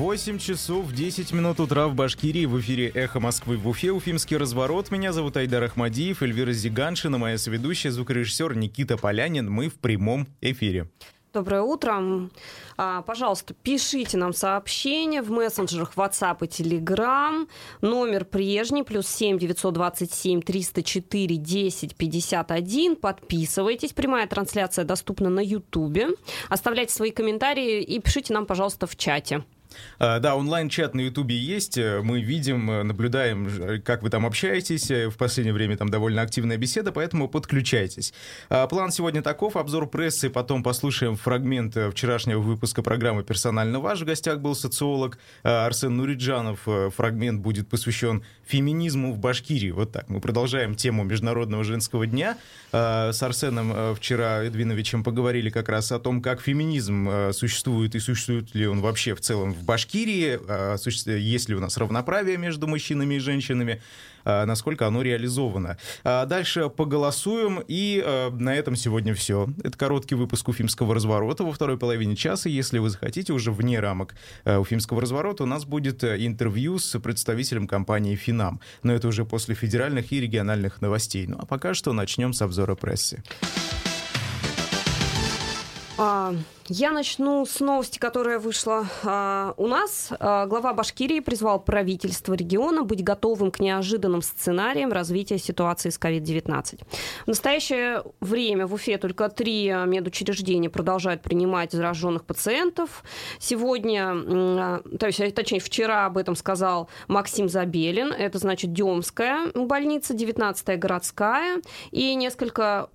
8 часов 10 минут утра в Башкирии. В эфире «Эхо Москвы» в Уфе. Уфимский разворот. Меня зовут Айдар Ахмадиев, Эльвира Зиганшина, моя соведущая, звукорежиссер Никита Полянин. Мы в прямом эфире. Доброе утро. А, пожалуйста, пишите нам сообщения в мессенджерах WhatsApp и Telegram. Номер прежний, плюс 7 927 304 10 51. Подписывайтесь. Прямая трансляция доступна на YouTube. Оставляйте свои комментарии и пишите нам, пожалуйста, в чате. А, да, онлайн-чат на Ютубе есть. Мы видим, э, наблюдаем, как вы там общаетесь. В последнее время там довольно активная беседа, поэтому подключайтесь. А, план сегодня таков. Обзор прессы, потом послушаем фрагмент э, вчерашнего выпуска программы «Персонально ваш». В гостях был социолог а, Арсен Нуриджанов. Э, фрагмент будет посвящен феминизму в Башкирии. Вот так. Мы продолжаем тему Международного женского дня. С Арсеном вчера Эдвиновичем поговорили как раз о том, как феминизм существует и существует ли он вообще в целом в Башкирии, а, есть ли у нас равноправие между мужчинами и женщинами, а, насколько оно реализовано. А дальше поголосуем, и на этом сегодня все. Это короткий выпуск Уфимского разворота во второй половине часа. Если вы захотите, уже вне рамок Уфимского разворота у нас будет интервью с представителем компании «Финам». Но это уже после федеральных и региональных новостей. Ну а пока что начнем с обзора прессы. Я начну с новости, которая вышла а, у нас. А, глава Башкирии призвал правительство региона быть готовым к неожиданным сценариям развития ситуации с COVID-19. В настоящее время в Уфе только три медучреждения продолжают принимать зараженных пациентов. Сегодня, а, то есть, точнее, вчера об этом сказал Максим Забелин. Это значит Демская больница, 19-я городская и несколько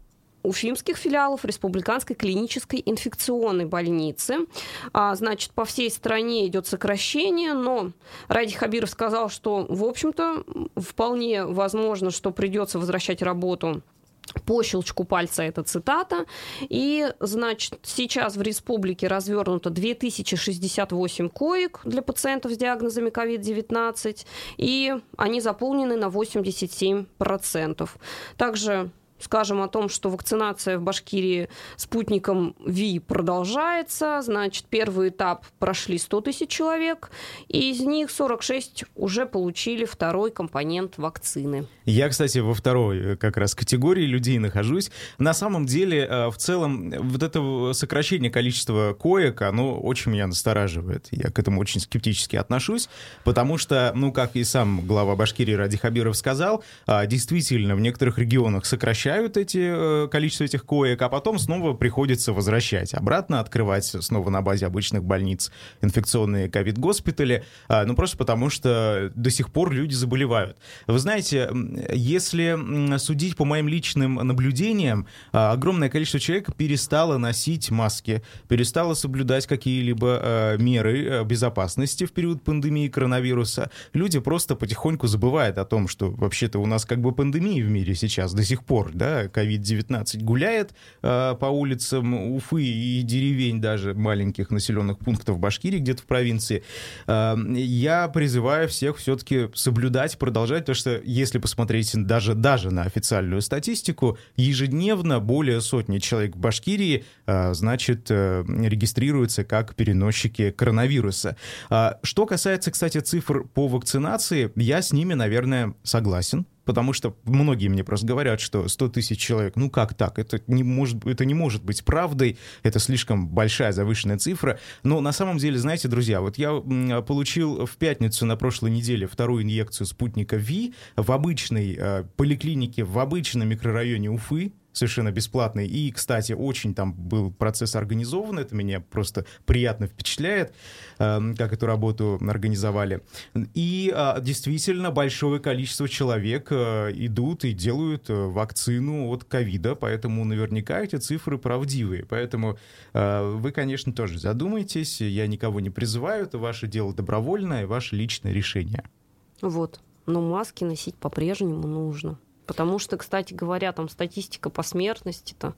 уфимских филиалов Республиканской клинической инфекционной больницы. А, значит, по всей стране идет сокращение, но Ради Хабиров сказал, что, в общем-то, вполне возможно, что придется возвращать работу по щелчку пальца это цитата. И, значит, сейчас в республике развернуто 2068 коек для пациентов с диагнозами COVID-19, и они заполнены на 87%. Также скажем о том, что вакцинация в Башкирии спутником ВИ продолжается. Значит, первый этап прошли 100 тысяч человек, и из них 46 уже получили второй компонент вакцины. Я, кстати, во второй э, как раз категории людей нахожусь. На самом деле, э, в целом, вот это сокращение количества коек, оно очень меня настораживает. Я к этому очень скептически отношусь, потому что, ну, как и сам глава Башкирии Ради Хабиров сказал, а, действительно, в некоторых регионах сокращается сокращают эти, э, количество этих коек, а потом снова приходится возвращать обратно, открывать снова на базе обычных больниц инфекционные ковид-госпитали, а, ну просто потому что до сих пор люди заболевают. Вы знаете, если судить по моим личным наблюдениям, а, огромное количество человек перестало носить маски, перестало соблюдать какие-либо а, меры э, безопасности в период пандемии коронавируса. Люди просто потихоньку забывают о том, что вообще-то у нас как бы пандемия в мире сейчас до сих пор, да, COVID-19 гуляет э, по улицам Уфы и деревень даже маленьких населенных пунктов Башкирии, где-то в провинции, э, я призываю всех все-таки соблюдать, продолжать, потому что если посмотреть даже, даже на официальную статистику, ежедневно более сотни человек в Башкирии, э, значит, э, регистрируются как переносчики коронавируса. Э, что касается, кстати, цифр по вакцинации, я с ними, наверное, согласен потому что многие мне просто говорят, что 100 тысяч человек, ну как так, это не, может, это не может быть правдой, это слишком большая завышенная цифра, но на самом деле, знаете, друзья, вот я получил в пятницу на прошлой неделе вторую инъекцию спутника ВИ в обычной э, поликлинике, в обычном микрорайоне Уфы, совершенно бесплатный. И, кстати, очень там был процесс организован, это меня просто приятно впечатляет, эм, как эту работу организовали. И а, действительно большое количество человек э, идут и делают э, вакцину от ковида, поэтому наверняка эти цифры правдивые. Поэтому э, вы, конечно, тоже задумайтесь, я никого не призываю, это ваше дело добровольное, ваше личное решение. Вот. Но маски носить по-прежнему нужно. Потому что, кстати говоря, там статистика по смертности-то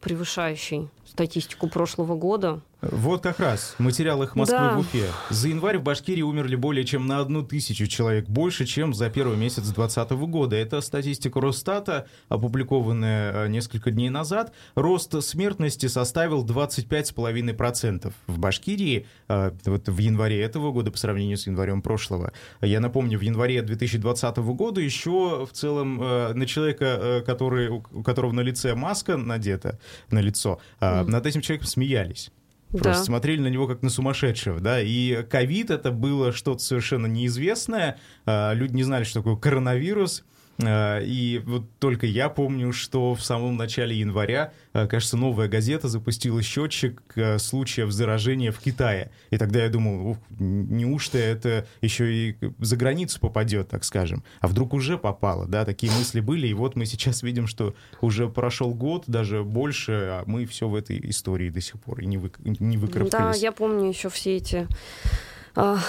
превышающей статистику прошлого года. Вот как раз. Материал их Москвы Да. в Уфе. За январь в Башкирии умерли более чем на одну тысячу человек, больше, чем за первый месяц 2020 года. Это статистика Росстата, опубликованная э, несколько дней назад. Рост смертности составил 25,5%. В Башкирии э, вот в январе этого года по сравнению с январем прошлого. Я напомню, в январе 2020 года еще в целом э, на человека, который, у которого на лице маска надета на лицо, Мгм. над этим человеком смеялись. Просто Да. смотрели на него как на сумасшедшего, да, и ковид это было что-то совершенно неизвестное, а, люди не знали, что такое коронавирус, и вот только я помню, что в самом начале января, а, кажется, новая газета запустила счетчик а, случаев заражения в Китае, и тогда я думал, ух, неужто это еще и за границу попадет, так скажем, а вдруг уже попало, да, такие мысли были, и вот мы сейчас видим, что уже прошел год, даже больше, а мы все в этой истории до сих пор и не, вы, не Да, выкарабкались. я помню еще все эти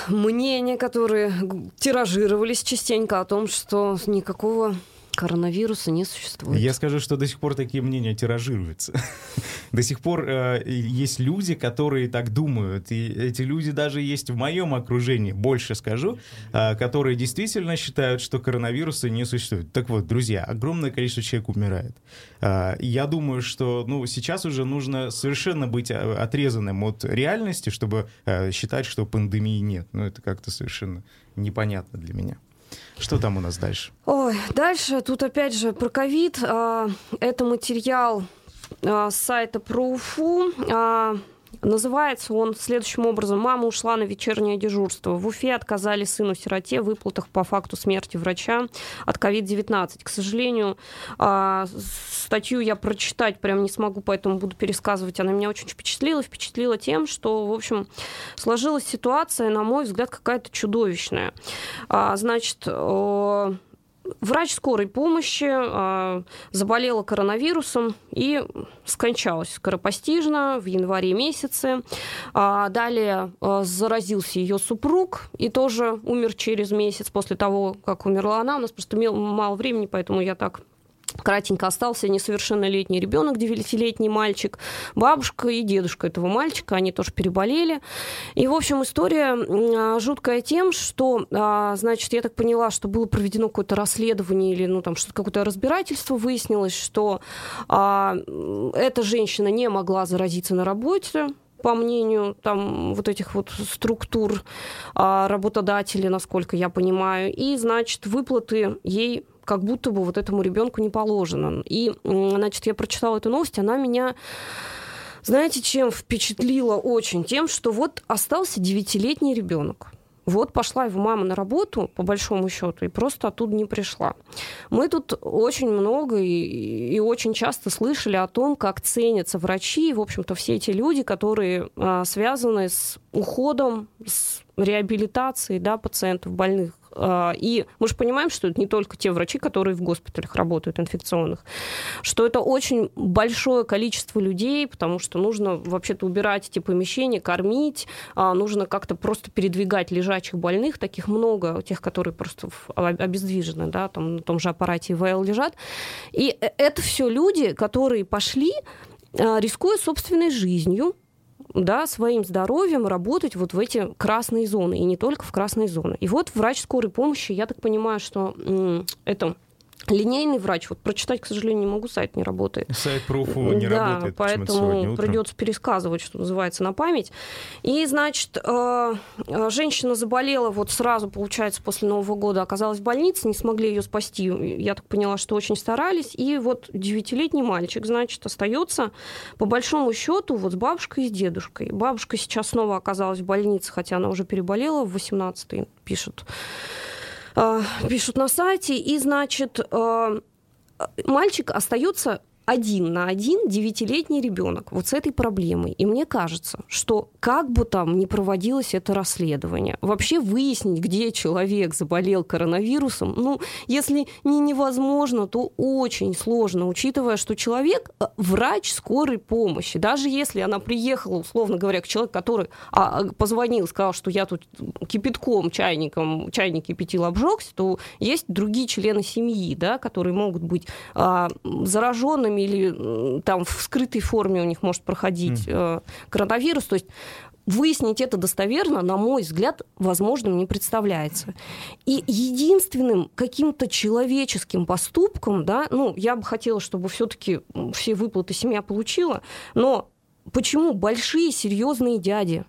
мнения, которые тиражировались частенько о том, что никакого коронавируса не существует. Я скажу, что до сих пор такие мнения тиражируются. До сих пор э, есть люди, которые так думают. И эти люди даже есть в моем окружении, больше скажу, э, которые действительно считают, что коронавируса не существует. Так вот, друзья, огромное количество человек умирает. Э, я думаю, что ну, сейчас уже нужно совершенно быть э, отрезанным от реальности, чтобы э, считать, что пандемии нет. Ну, это как-то совершенно непонятно для меня. Что там у нас дальше? Ой, дальше тут опять же про ковид. А, Это материал а, с сайта про Уфу. Называется он следующим образом. Мама ушла на вечернее дежурство. В Уфе отказали сыну-сироте в выплатах по факту смерти врача от COVID-19. К сожалению, а, статью я прочитать прям не смогу, поэтому буду пересказывать. Она меня очень впечатлила. Впечатлила тем, что, в общем, сложилась ситуация, на мой взгляд, какая-то чудовищная. А, Значит, Врач скорой помощи э, заболела коронавирусом и скончалась скоропостижно в январе месяце. А далее э, заразился ее супруг и тоже умер через месяц после того, как умерла она. У нас просто мало времени, поэтому я так Кратенько остался несовершеннолетний ребенок, девятилетний мальчик, бабушка и дедушка этого мальчика, они тоже переболели. И, в общем, история жуткая тем, что, а, значит, я так поняла, что было проведено какое-то расследование или, ну, там, что-то какое-то разбирательство, выяснилось, что а, эта женщина не могла заразиться на работе, по мнению там вот этих вот структур а, работодателей, насколько я понимаю, и, значит, выплаты ей как будто бы вот этому ребенку не положено. И, значит, я прочитала эту новость, она меня, знаете, чем впечатлила очень? Тем, что вот остался девятилетний ребенок. Вот пошла его мама на работу, по большому счету, и просто оттуда не пришла. Мы тут очень много и, и очень часто слышали о том, как ценятся врачи, и, в общем-то, все эти люди, которые а, связаны с уходом, с реабилитацией да, пациентов больных. А, И мы же понимаем, что это не только те врачи, которые в госпиталях работают, инфекционных, что это очень большое количество людей, потому что нужно вообще-то убирать эти помещения, кормить, а, нужно как-то просто передвигать лежачих больных, таких много, тех, которые просто а, обездвижены, да, там на том же аппарате ИВЛ лежат. И э- это все люди, которые пошли, рискуя собственной жизнью, да, своим здоровьем работать вот в эти красные зоны, и не только в красные зоны. И вот врач скорой помощи, я так понимаю, что это линейный врач, вот прочитать, к сожалению, не могу, сайт не работает. Сайт про Уфу не да, работает поэтому придется пересказывать, что называется, на память. И, значит, э, э, женщина заболела вот сразу, получается, после Нового года, оказалась в больнице, не смогли ее спасти. Я так поняла, что очень старались. И вот девятилетний мальчик, значит, остается по большому счету вот с бабушкой и с дедушкой. Бабушка сейчас снова оказалась в больнице, хотя она уже переболела в 18-й, пишут э, пишут на сайте, и, значит, э, мальчик остается один на один девятилетний ребенок вот с этой проблемой. И мне кажется, что как бы там ни проводилось это расследование, вообще выяснить, где человек заболел коронавирусом, ну, если не невозможно, то очень сложно, учитывая, что человек э, врач скорой помощи. Даже если она приехала, условно говоря, к человеку, который а, позвонил, сказал, что я тут кипятком, чайником, чайник кипятил, обжегся, то есть другие члены семьи, да, которые могут быть а, зараженными форме или там в скрытой форме у них может проходить mm. коронавирус. То есть выяснить это достоверно, на мой взгляд, возможным не представляется. И единственным каким-то человеческим поступком, да, ну, я бы хотела, чтобы все-таки все выплаты семья получила, но почему большие серьезные дяди,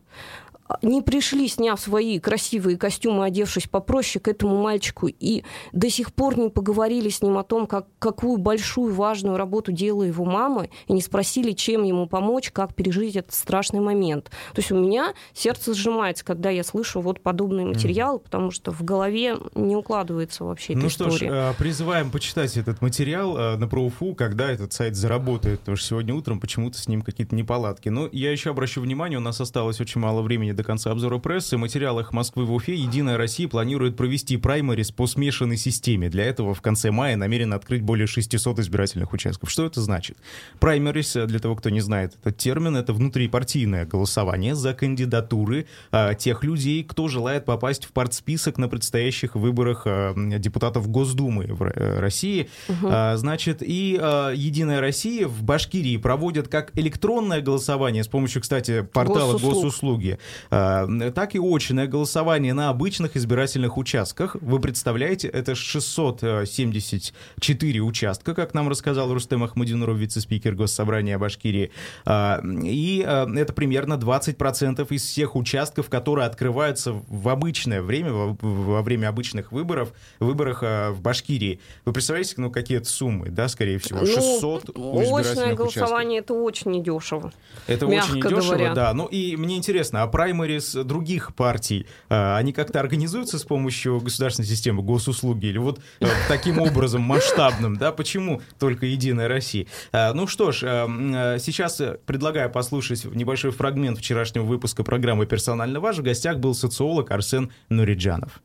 не пришли, сняв свои красивые костюмы, одевшись попроще к этому мальчику, и до сих пор не поговорили с ним о том, как, какую большую важную работу делала его мама, и не спросили, чем ему помочь, как пережить этот страшный момент. То есть у меня сердце сжимается, когда я слышу вот подобные материалы, потому что в голове не укладывается вообще эта ну история. Ну что ж, э, призываем почитать этот материал э, на ПроУФУ, когда этот сайт заработает, потому что сегодня утром почему-то с ним какие-то неполадки. Но я еще обращу внимание, у нас осталось очень мало времени до конца обзора прессы, в материалах Москвы в Уфе «Единая Россия» планирует провести праймерис по смешанной системе. Для этого в конце мая намерен открыть более 600 избирательных участков. Что это значит? Праймерис, для того, кто не знает этот термин, это внутрипартийное голосование за кандидатуры а, тех людей, кто желает попасть в партсписок на предстоящих выборах а, депутатов Госдумы в э, России. Угу. А, значит, и а, «Единая Россия» в Башкирии проводит как электронное голосование с помощью, кстати, портала Госуслуг. госуслуги, так и очное голосование на обычных избирательных участках. Вы представляете, это 674 участка, как нам рассказал Рустем Ахмадинуров, вице-спикер Госсобрания Башкирии. А, и а, это примерно 20% из всех участков, которые открываются в обычное время, во время обычных выборов, выборах в Башкирии. Вы представляете, ну, какие это суммы, да, скорее всего? 600 ну, Очное голосование — это очень недешево. Это очень недешево, говоря. да. Ну и мне интересно, а праймерис других партий, а, они как-то организуются с помощью государственной системы госуслуги или вот э, таким образом масштабным, да, почему только Единая Россия? А, ну что ж, э, сейчас предлагаю послушать небольшой фрагмент вчерашнего выпуска программы «Персонально ваш». В гостях был социолог Арсен Нуриджанов.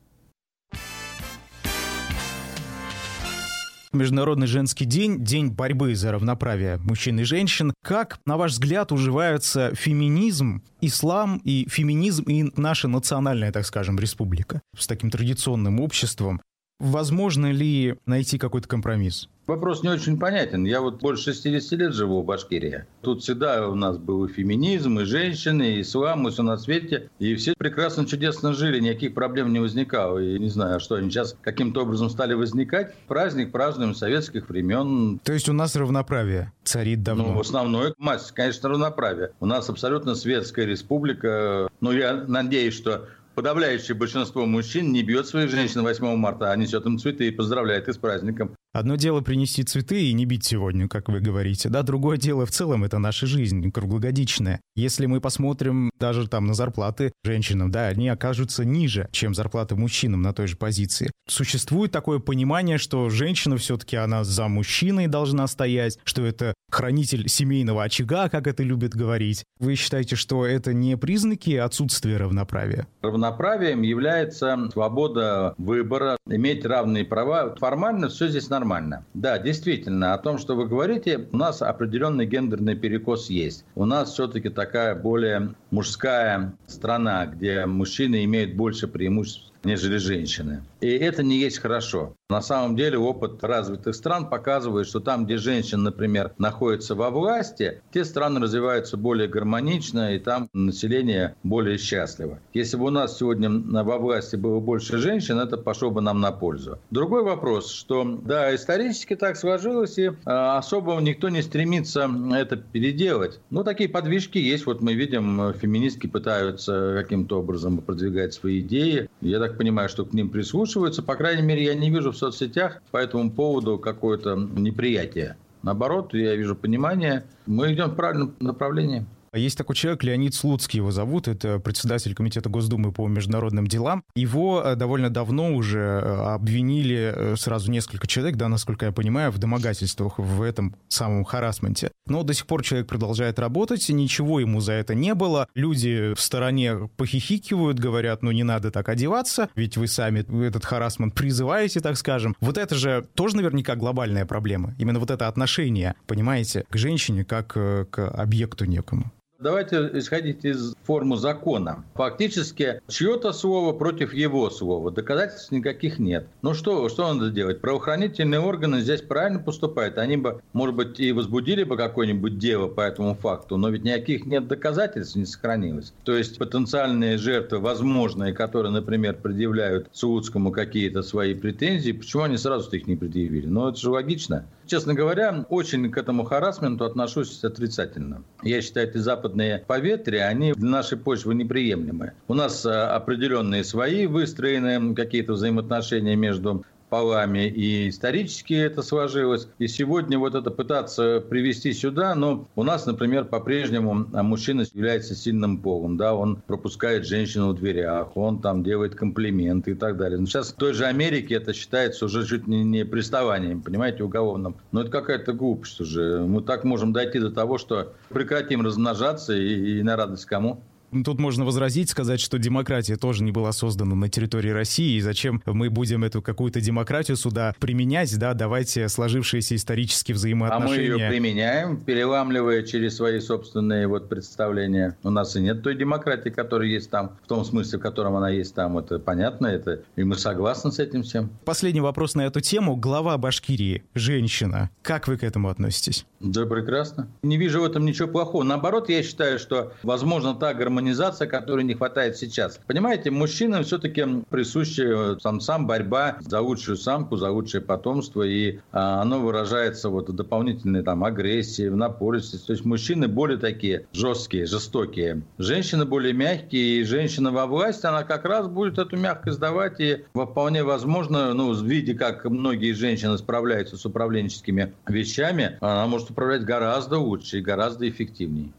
Международный женский день, день борьбы за равноправие мужчин и женщин. Как, на ваш взгляд, уживаются феминизм, ислам и феминизм и наша национальная, так скажем, республика с таким традиционным обществом? Возможно ли найти какой-то компромисс? Вопрос не очень понятен. Я вот больше 60 лет живу в Башкирии. Тут всегда у нас был и феминизм, и женщины, и ислам, и все на свете. И все прекрасно, чудесно жили, никаких проблем не возникало. И не знаю, что они сейчас каким-то образом стали возникать. Праздник празднуем советских времен. То есть у нас равноправие царит давно? Ну, основной массе, конечно, равноправие. У нас абсолютно светская республика. Но я надеюсь, что подавляющее большинство мужчин не бьет своих женщин 8 марта, а несет им цветы и поздравляет их с праздником. Одно дело принести цветы и не бить сегодня, как вы говорите, да, другое дело в целом это наша жизнь круглогодичная. Если мы посмотрим даже там на зарплаты женщинам, да, они окажутся ниже, чем зарплаты мужчинам на той же позиции. Существует такое понимание, что женщина все-таки она за мужчиной должна стоять, что это хранитель семейного очага, как это любят говорить. Вы считаете, что это не признаки отсутствия равноправия? Равноправием является свобода выбора, иметь равные права. Формально все здесь нормально нормально. Да, действительно, о том, что вы говорите, у нас определенный гендерный перекос есть. У нас все-таки такая более мужская страна, где мужчины имеют больше преимуществ, нежели женщины. И это не есть хорошо. На самом деле опыт развитых стран показывает, что там, где женщины, например, находятся во власти, те страны развиваются более гармонично, и там население более счастливо. Если бы у нас сегодня во власти было больше женщин, это пошло бы нам на пользу. Другой вопрос, что да, исторически так сложилось, и а, особо никто не стремится это переделать. Но такие подвижки есть. Вот мы видим, феминистки пытаются каким-то образом продвигать свои идеи. Я так понимаю, что к ним прислушиваются. По крайней мере, я не вижу в соцсетях по этому поводу какое-то неприятие. Наоборот, я вижу понимание. Мы идем в правильном направлении. Есть такой человек, Леонид Слуцкий его зовут, это председатель Комитета Госдумы по международным делам. Его э, довольно давно уже э, обвинили э, сразу несколько человек, да, насколько я понимаю, в домогательствах в этом самом харасменте. Но до сих пор человек продолжает работать, ничего ему за это не было. Люди в стороне похихикивают, говорят, ну не надо так одеваться, ведь вы сами этот харасмент призываете, так скажем. Вот это же тоже наверняка глобальная проблема. Именно вот это отношение, понимаете, к женщине как к объекту некому. Давайте исходить из формы закона. Фактически, чье-то слово против его слова. Доказательств никаких нет. Ну что, что надо делать? Правоохранительные органы здесь правильно поступают. Они бы, может быть, и возбудили бы какое-нибудь дело по этому факту, но ведь никаких нет доказательств, не сохранилось. То есть потенциальные жертвы, возможные, которые, например, предъявляют Саудскому какие-то свои претензии, почему они сразу их не предъявили? Ну, это же логично. Честно говоря, очень к этому харасменту отношусь отрицательно. Я считаю, эти западные поветрия, они для нашей почвы неприемлемы. У нас э, определенные свои выстроенные какие-то взаимоотношения между полами, и исторически это сложилось. И сегодня вот это пытаться привести сюда, но у нас, например, по-прежнему а, мужчина является сильным полом, да, он пропускает женщину в дверях, он там делает комплименты и так далее. Но сейчас в той же Америке это считается уже чуть не, не приставанием, понимаете, уголовным. Но это какая-то глупость уже. Мы так можем дойти до того, что прекратим размножаться и, и на радость кому? Тут можно возразить, сказать, что демократия тоже не была создана на территории России, и зачем мы будем эту какую-то демократию сюда применять, да, давайте сложившиеся исторические взаимоотношения. А мы ее применяем, переламливая через свои собственные вот представления. У нас и нет той демократии, которая есть там, в том смысле, в котором она есть там. Это понятно, это и мы согласны с этим всем. Последний вопрос на эту тему. Глава Башкирии, женщина. Как вы к этому относитесь? Да, прекрасно. Не вижу в этом ничего плохого. Наоборот, я считаю, что, возможно, та гармония гуманизация, которой не хватает сейчас. Понимаете, мужчинам все-таки присуща самцам борьба за лучшую самку, за лучшее потомство, и а, оно выражается вот в дополнительной там агрессии, в напористости. То есть мужчины более такие жесткие, жестокие. Женщины более мягкие, и женщина во власти, она как раз будет эту мягкость давать, и вполне возможно, ну, в виде, как многие женщины справляются с управленческими вещами, она может управлять гораздо лучше и гораздо эффективнее.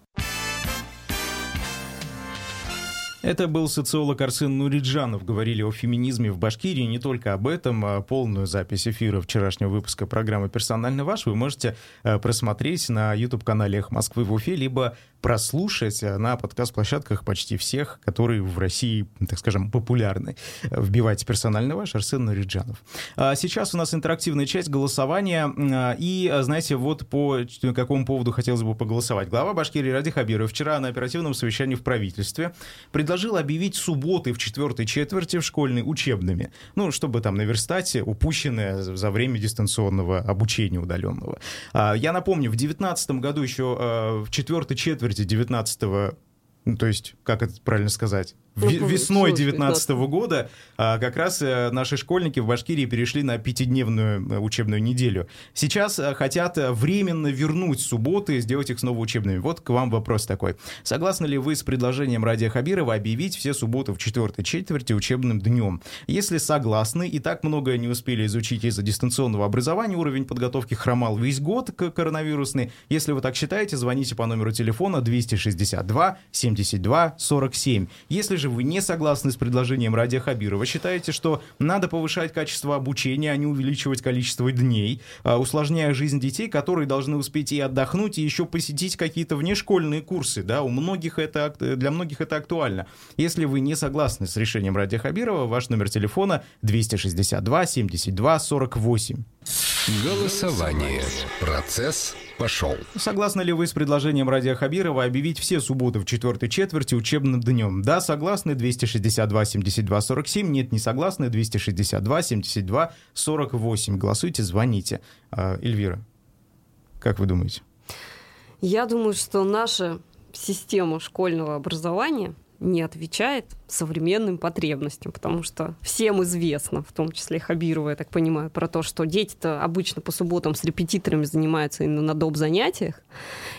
Это был социолог Арсен Нуриджанов. Говорили о феминизме в Башкирии. Не только об этом. А полную запись эфира вчерашнего выпуска программы «Персонально ваш» вы можете э, просмотреть на YouTube-канале «Эх Москвы» в Уфе, либо прослушать на подкаст-площадках почти всех, которые в России, так скажем, популярны. Вбивайте «Персонально ваш» Арсен Нуриджанов. А сейчас у нас интерактивная часть голосования. А, и, знаете, вот по какому поводу хотелось бы поголосовать. Глава Башкирии Ради Хабиров вчера на оперативном совещании в правительстве предложил объявить субботы в четвертой четверти в школьной учебными. Ну, чтобы там наверстать упущенное за время дистанционного обучения удаленного. А, я напомню, в 2019 году еще в четвертой четверти 19 ну, то есть, как это правильно сказать? Весной 2019 года а, как раз э, наши школьники в Башкирии перешли на пятидневную э, учебную неделю. Сейчас э, хотят временно вернуть субботы и сделать их снова учебными. Вот к вам вопрос такой. Согласны ли вы с предложением Радия Хабирова объявить все субботы в четвертой четверти учебным днем? Если согласны и так многое не успели изучить из-за дистанционного образования, уровень подготовки хромал весь год к коронавирусной. Если вы так считаете, звоните по номеру телефона 262 72 47. Если же вы не согласны с предложением Радия Хабирова, считаете, что надо повышать качество обучения, а не увеличивать количество дней, а, усложняя жизнь детей, которые должны успеть и отдохнуть, и еще посетить какие-то внешкольные курсы, да, у многих это, для многих это актуально. Если вы не согласны с решением Радия Хабирова, ваш номер телефона 262 72 48. Голосование. Процесс пошел. Согласны ли вы с предложением Радия Хабирова объявить все субботы в четвертой четверти учебным днем? Да, согласны, 262 72 47. Нет, не согласны, 262 72 48. Голосуйте, звоните. А, Эльвира, как вы думаете? Я думаю, что наша система школьного образования не отвечает современным потребностям, потому что всем известно, в том числе Хабирова, я так понимаю, про то, что дети-то обычно по субботам с репетиторами занимаются именно на доп. занятиях.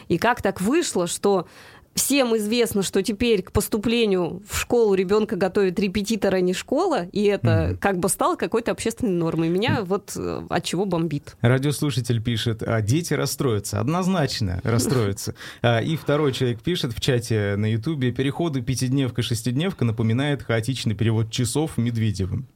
И как так вышло, что Всем известно, что теперь к поступлению в школу ребенка готовит репетитор, а не школа, и это mm-hmm. как бы стало какой-то общественной нормой. Меня mm-hmm. вот э, от чего бомбит. Радиослушатель пишет, а дети расстроятся, однозначно расстроятся. А, и второй человек пишет в чате на Ютубе, переходы пятидневка-шестидневка напоминает хаотичный перевод часов Медведевым.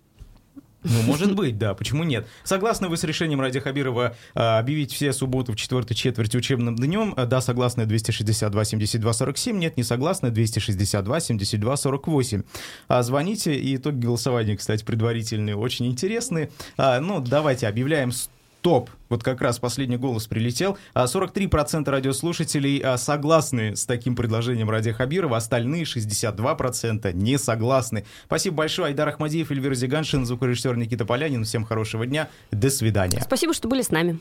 Ну, может быть, да, почему нет? Согласны вы с решением Ради Хабирова а, объявить все субботы в четвертой четверти учебным днем? А, да, согласны 262 72 47, нет, не согласны 262 72 48. А, звоните, и итоги голосования, кстати, предварительные, очень интересные. А, ну, давайте объявляем стоп. Вот как раз последний голос прилетел. 43% радиослушателей согласны с таким предложением Ради Хабирова, остальные 62% не согласны. Спасибо большое. Айдар Ахмадиев, Эльвира Зиганшин, звукорежиссер Никита Полянин. Всем хорошего дня. До свидания. Спасибо, что были с нами.